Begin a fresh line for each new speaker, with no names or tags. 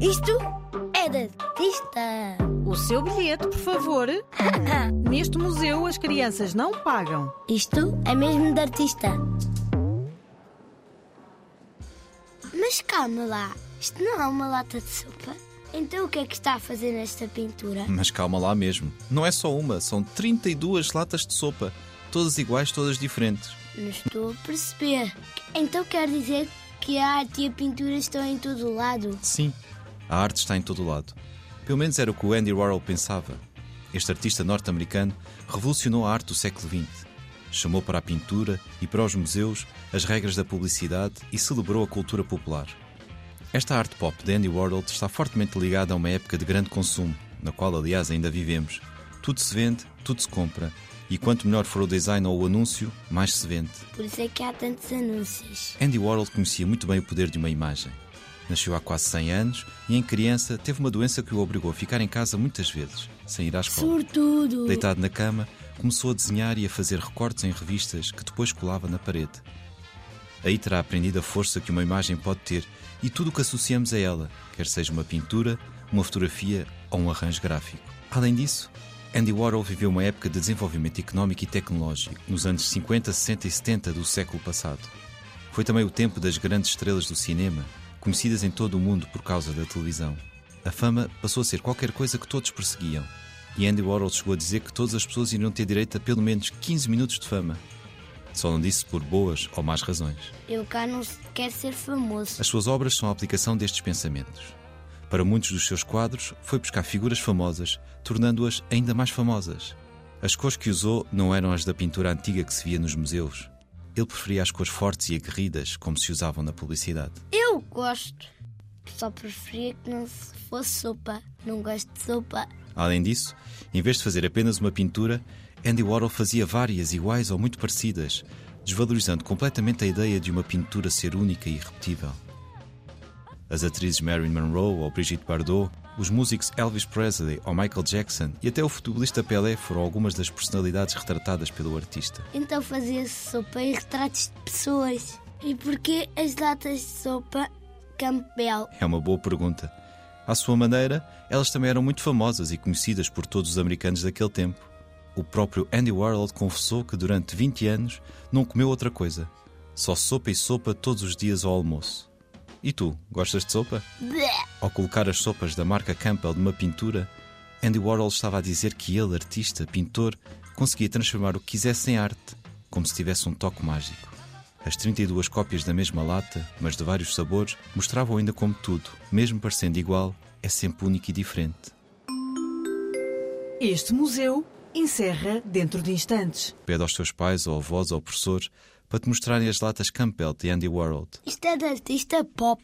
Isto é de artista.
O seu bilhete, por favor. Neste museu as crianças não pagam.
Isto é mesmo de artista. Mas calma lá, isto não é uma lata de sopa. Então o que é que está a fazer nesta pintura?
Mas calma lá mesmo. Não é só uma, são 32 latas de sopa. Todas iguais, todas diferentes.
Não estou a perceber. Então quer dizer que a arte e a pintura estão em todo o lado?
Sim, a arte está em todo o lado. Pelo menos era o que o Andy Warhol pensava. Este artista norte-americano revolucionou a arte do século XX. Chamou para a pintura e para os museus as regras da publicidade e celebrou a cultura popular. Esta arte pop de Andy Warhol está fortemente ligada a uma época de grande consumo, na qual, aliás, ainda vivemos. Tudo se vende, tudo se compra, e quanto melhor for o design ou o anúncio, mais se vende.
Por isso é que há tantos anúncios.
Andy Warhol conhecia muito bem o poder de uma imagem. Nasceu há quase 100 anos e, em criança, teve uma doença que o obrigou a ficar em casa muitas vezes, sem ir à escola.
Sortudo!
Deitado na cama, começou a desenhar e a fazer recortes em revistas que depois colava na parede. Aí terá aprendido a força que uma imagem pode ter e tudo o que associamos a ela, quer seja uma pintura, uma fotografia ou um arranjo gráfico. Além disso, Andy Warhol viveu uma época de desenvolvimento económico e tecnológico, nos anos 50, 60 e 70 do século passado. Foi também o tempo das grandes estrelas do cinema, conhecidas em todo o mundo por causa da televisão. A fama passou a ser qualquer coisa que todos perseguiam. E Andy Warhol chegou a dizer que todas as pessoas iriam ter direito a pelo menos 15 minutos de fama. Só não disse por boas ou más razões.
Eu cá não quero ser famoso.
As suas obras são a aplicação destes pensamentos. Para muitos dos seus quadros, foi buscar figuras famosas, tornando-as ainda mais famosas. As cores que usou não eram as da pintura antiga que se via nos museus. Ele preferia as cores fortes e aguerridas, como se usavam na publicidade.
Eu gosto. Só preferia que não fosse sopa. Não gosto de sopa.
Além disso, em vez de fazer apenas uma pintura, Andy Warhol fazia várias iguais ou muito parecidas, desvalorizando completamente a ideia de uma pintura ser única e irrepetível. As atrizes Marilyn Monroe ou Brigitte Bardot, os músicos Elvis Presley ou Michael Jackson e até o futebolista Pelé foram algumas das personalidades retratadas pelo artista.
Então fazia-se sopa e retratos de pessoas. E porquê as latas de sopa Campbell?
É uma boa pergunta. À sua maneira, elas também eram muito famosas e conhecidas por todos os americanos daquele tempo. O próprio Andy Warhol confessou que durante 20 anos não comeu outra coisa. Só sopa e sopa todos os dias ao almoço. E tu, gostas de sopa?
Bleh.
Ao colocar as sopas da marca Campbell numa pintura, Andy Warhol estava a dizer que ele, artista, pintor, conseguia transformar o que quisesse em arte, como se tivesse um toque mágico. As 32 cópias da mesma lata, mas de vários sabores, mostravam ainda como tudo, mesmo parecendo igual, é sempre único e diferente.
Este museu encerra dentro de instantes.
Pede aos teus pais ou avós ou professores para te mostrarem as latas Campbell de Andy Warhol.
Isto é de artista pop.